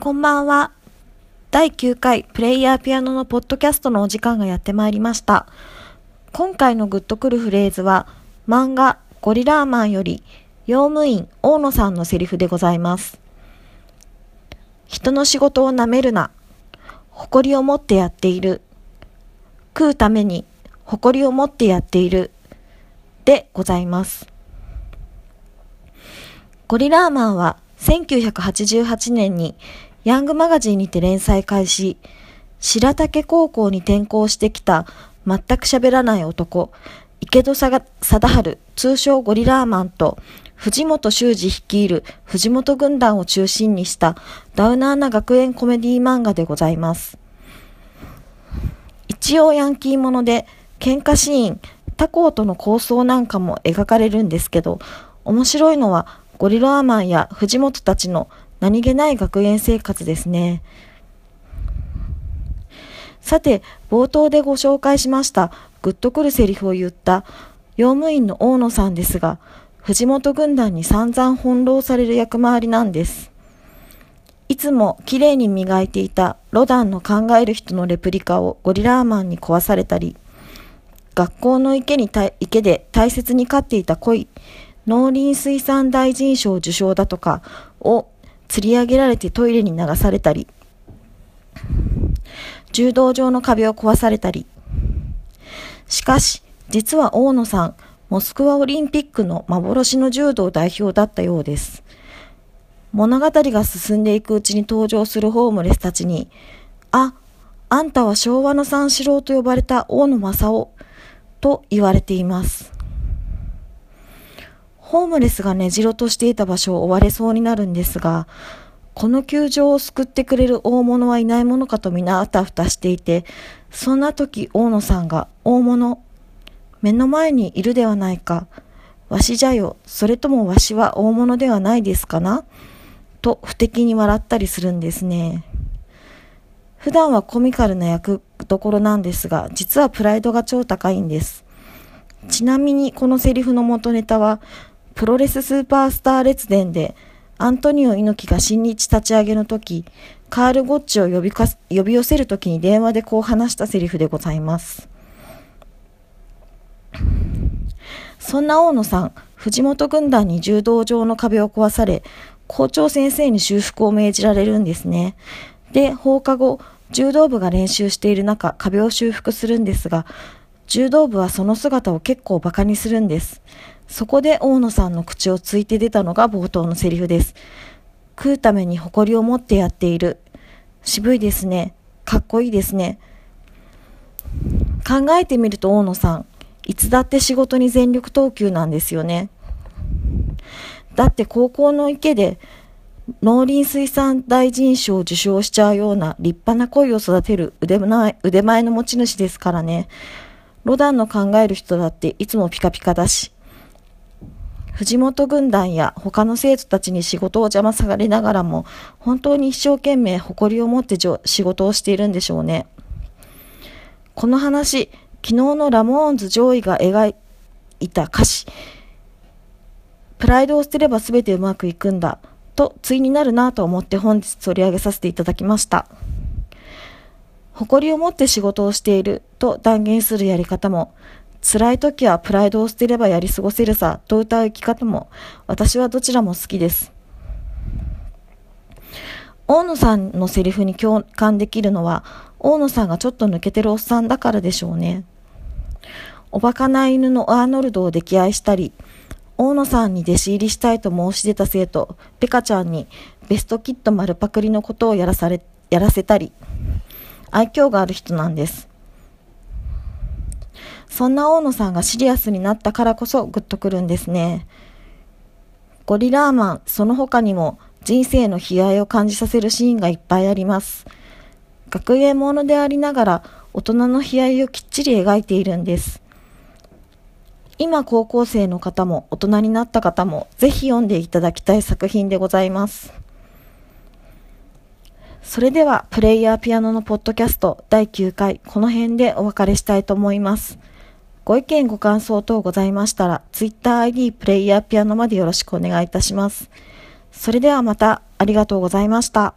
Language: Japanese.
こんばんは。第9回プレイヤーピアノのポッドキャストのお時間がやってまいりました。今回のグッとくるフレーズは漫画ゴリラーマンより用務員大野さんのセリフでございます。人の仕事をなめるな。誇りを持ってやっている。食うために誇りを持ってやっている。でございます。ゴリラーマンは1988年にヤングマガジンにて連載開始、白竹高校に転校してきた全く喋らない男、池戸貞治、通称ゴリラーマンと、藤本修二率いる藤本軍団を中心にしたダウナーな学園コメディ漫画でございます。一応ヤンキーもので、喧嘩シーン、他校との構想なんかも描かれるんですけど、面白いのはゴリラーマンや藤本たちの何気ない学園生活ですね。さて、冒頭でご紹介しましたグッとくるセリフを言った用務員の大野さんですが、藤本軍団に散々翻弄される役回りなんです。いつも綺麗に磨いていたロダンの考える人のレプリカをゴリラーマンに壊されたり、学校の池に池で大切に飼っていた鯉、農林水産大臣賞受賞だとかを釣り上げられてトイレに流されたり、柔道場の壁を壊されたり。しかし、実は大野さん、モスクワオリンピックの幻の柔道代表だったようです。物語が進んでいくうちに登場するホームレスたちに、あ、あんたは昭和の三四郎と呼ばれた大野正夫と言われています。ホームレスが根城としていた場所を追われそうになるんですが、この球場を救ってくれる大物はいないものかと皆あたふたしていて、そんな時大野さんが大物、目の前にいるではないか、わしじゃよ、それともわしは大物ではないですかな？と不敵に笑ったりするんですね。普段はコミカルな役どころなんですが、実はプライドが超高いんです。ちなみにこのセリフの元ネタは、プロレススーパースター列伝で、アントニオ猪木が新日立ち上げの時、カール・ゴッチを呼びか呼び寄せる時に電話でこう話したセリフでございます。そんな大野さん、藤本軍団に柔道場の壁を壊され、校長先生に修復を命じられるんですね。で、放課後、柔道部が練習している中、壁を修復するんですが、柔道部はその姿を結構馬鹿にするんです。そこで大野さんの口をついて出たのが冒頭のセリフです。食うために誇りを持ってやっている。渋いですね。かっこいいですね。考えてみると大野さん、いつだって仕事に全力投球なんですよね。だって高校の池で農林水産大臣賞を受賞しちゃうような立派な恋を育てる腕前腕前の持ち主ですからね。ロダンの考える人だっていつもピカピカだし。藤本軍団や他の生徒たちに仕事を邪魔されながらも、本当に一生懸命誇りを持って仕事をしているんでしょうね。この話、昨日のラモーンズ上位が描いた歌詞、プライドを捨てれば全てうまくいくんだ、と対になるなと思って本日取り上げさせていただきました。誇りを持って仕事をしていると断言するやり方も、辛い時はプライドを捨てればやり過ごせるさと歌う生き方も私はどちらも好きです。大野さんのセリフに共感できるのは大野さんがちょっと抜けてるおっさんだからでしょうね。おバカな犬のアーノルドを溺愛したり、大野さんに弟子入りしたいと申し出た生徒、ペカちゃんにベストキット丸パクリのことをやらされ、やらせたり、愛嬌がある人なんです。そんな大野さんがシリアスになったからこそグッとくるんですね。ゴリラーマン、その他にも人生の悲哀を感じさせるシーンがいっぱいあります。学園ものでありながら大人の悲哀をきっちり描いているんです。今高校生の方も大人になった方もぜひ読んでいただきたい作品でございます。それではプレイヤーピアノのポッドキャスト第9回この辺でお別れしたいと思います。ご意見ご感想等ございましたら、TwitterID プレイヤーピアノまでよろしくお願いいたします。それではまたありがとうございました。